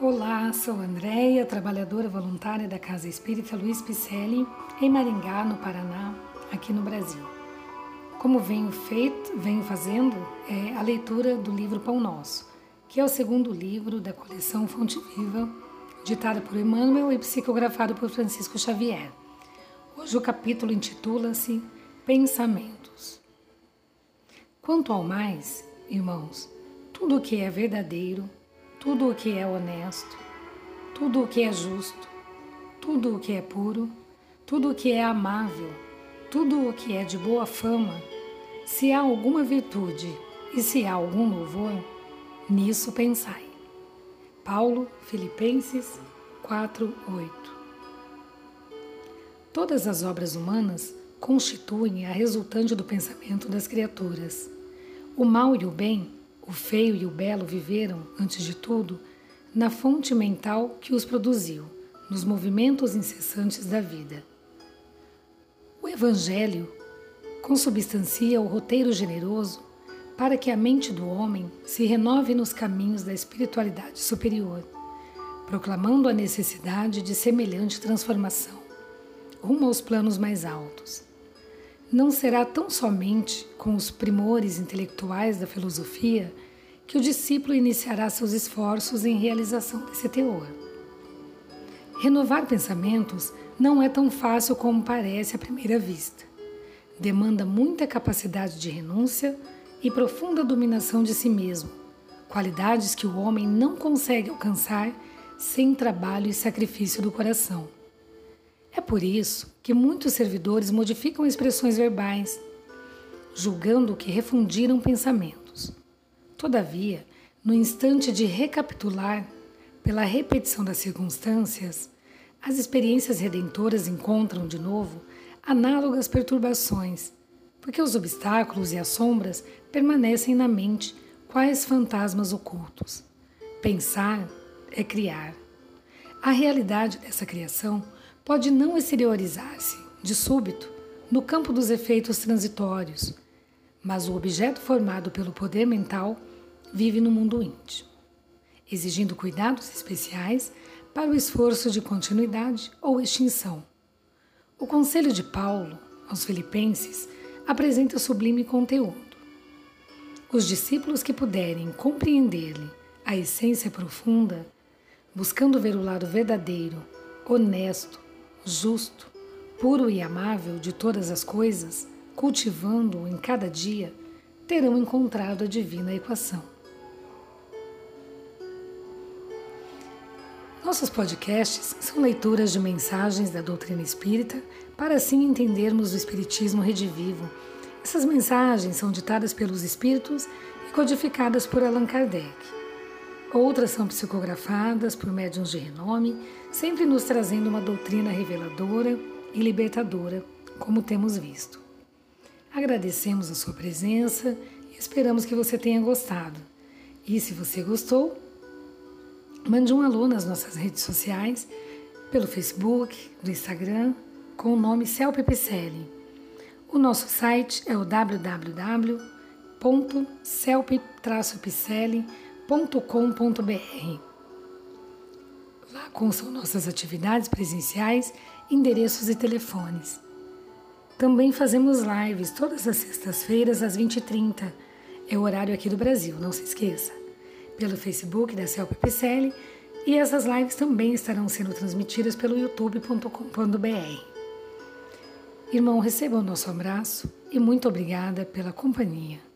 Olá, sou Andréia, trabalhadora voluntária da Casa Espírita Luiz Picelli, em Maringá, no Paraná, aqui no Brasil. Como venho feito, venho fazendo é a leitura do livro Pão Nosso, que é o segundo livro da coleção Fonte Viva, ditada por Emmanuel e psicografado por Francisco Xavier. Hoje o capítulo intitula-se Pensamentos. Quanto ao mais, irmãos, tudo o que é verdadeiro, tudo o que é honesto, tudo o que é justo, tudo o que é puro, tudo o que é amável, tudo o que é de boa fama, se há alguma virtude e se há algum louvor, nisso pensai. Paulo, Filipenses 4:8. Todas as obras humanas constituem a resultante do pensamento das criaturas. O mal e o bem o feio e o belo viveram, antes de tudo, na fonte mental que os produziu, nos movimentos incessantes da vida. O Evangelho consubstancia o roteiro generoso para que a mente do homem se renove nos caminhos da espiritualidade superior, proclamando a necessidade de semelhante transformação, rumo aos planos mais altos não será tão somente com os primores intelectuais da filosofia que o discípulo iniciará seus esforços em realização desse teor. Renovar pensamentos não é tão fácil como parece à primeira vista. Demanda muita capacidade de renúncia e profunda dominação de si mesmo, qualidades que o homem não consegue alcançar sem trabalho e sacrifício do coração. É por isso que muitos servidores modificam expressões verbais, julgando que refundiram pensamentos. Todavia, no instante de recapitular, pela repetição das circunstâncias, as experiências redentoras encontram de novo análogas perturbações, porque os obstáculos e as sombras permanecem na mente quais fantasmas ocultos. Pensar é criar. A realidade dessa criação pode não exteriorizar-se, de súbito, no campo dos efeitos transitórios, mas o objeto formado pelo poder mental vive no mundo íntimo, exigindo cuidados especiais para o esforço de continuidade ou extinção. O conselho de Paulo aos Filipenses apresenta sublime conteúdo. Os discípulos que puderem compreender-lhe a essência profunda, buscando ver o lado verdadeiro, honesto, justo, puro e amável de todas as coisas, cultivando-o em cada dia, terão encontrado a divina equação. Nossos podcasts são leituras de mensagens da doutrina espírita para assim entendermos o Espiritismo redivivo. Essas mensagens são ditadas pelos espíritos e codificadas por Allan Kardec. Outras são psicografadas por médiuns de renome, sempre nos trazendo uma doutrina reveladora e libertadora, como temos visto. Agradecemos a sua presença e esperamos que você tenha gostado. E se você gostou, mande um alô nas nossas redes sociais, pelo Facebook, do Instagram, com o nome Celpipicelli. O nosso site é o www.celp-picelli.com www.cultura.com.br. Lá constam nossas atividades presenciais, endereços e telefones. Também fazemos lives todas as sextas-feiras às 20h30. É o horário aqui do Brasil, não se esqueça. Pelo Facebook da Celpe PCL e essas lives também estarão sendo transmitidas pelo youtube.com.br. Irmão, receba o nosso abraço e muito obrigada pela companhia.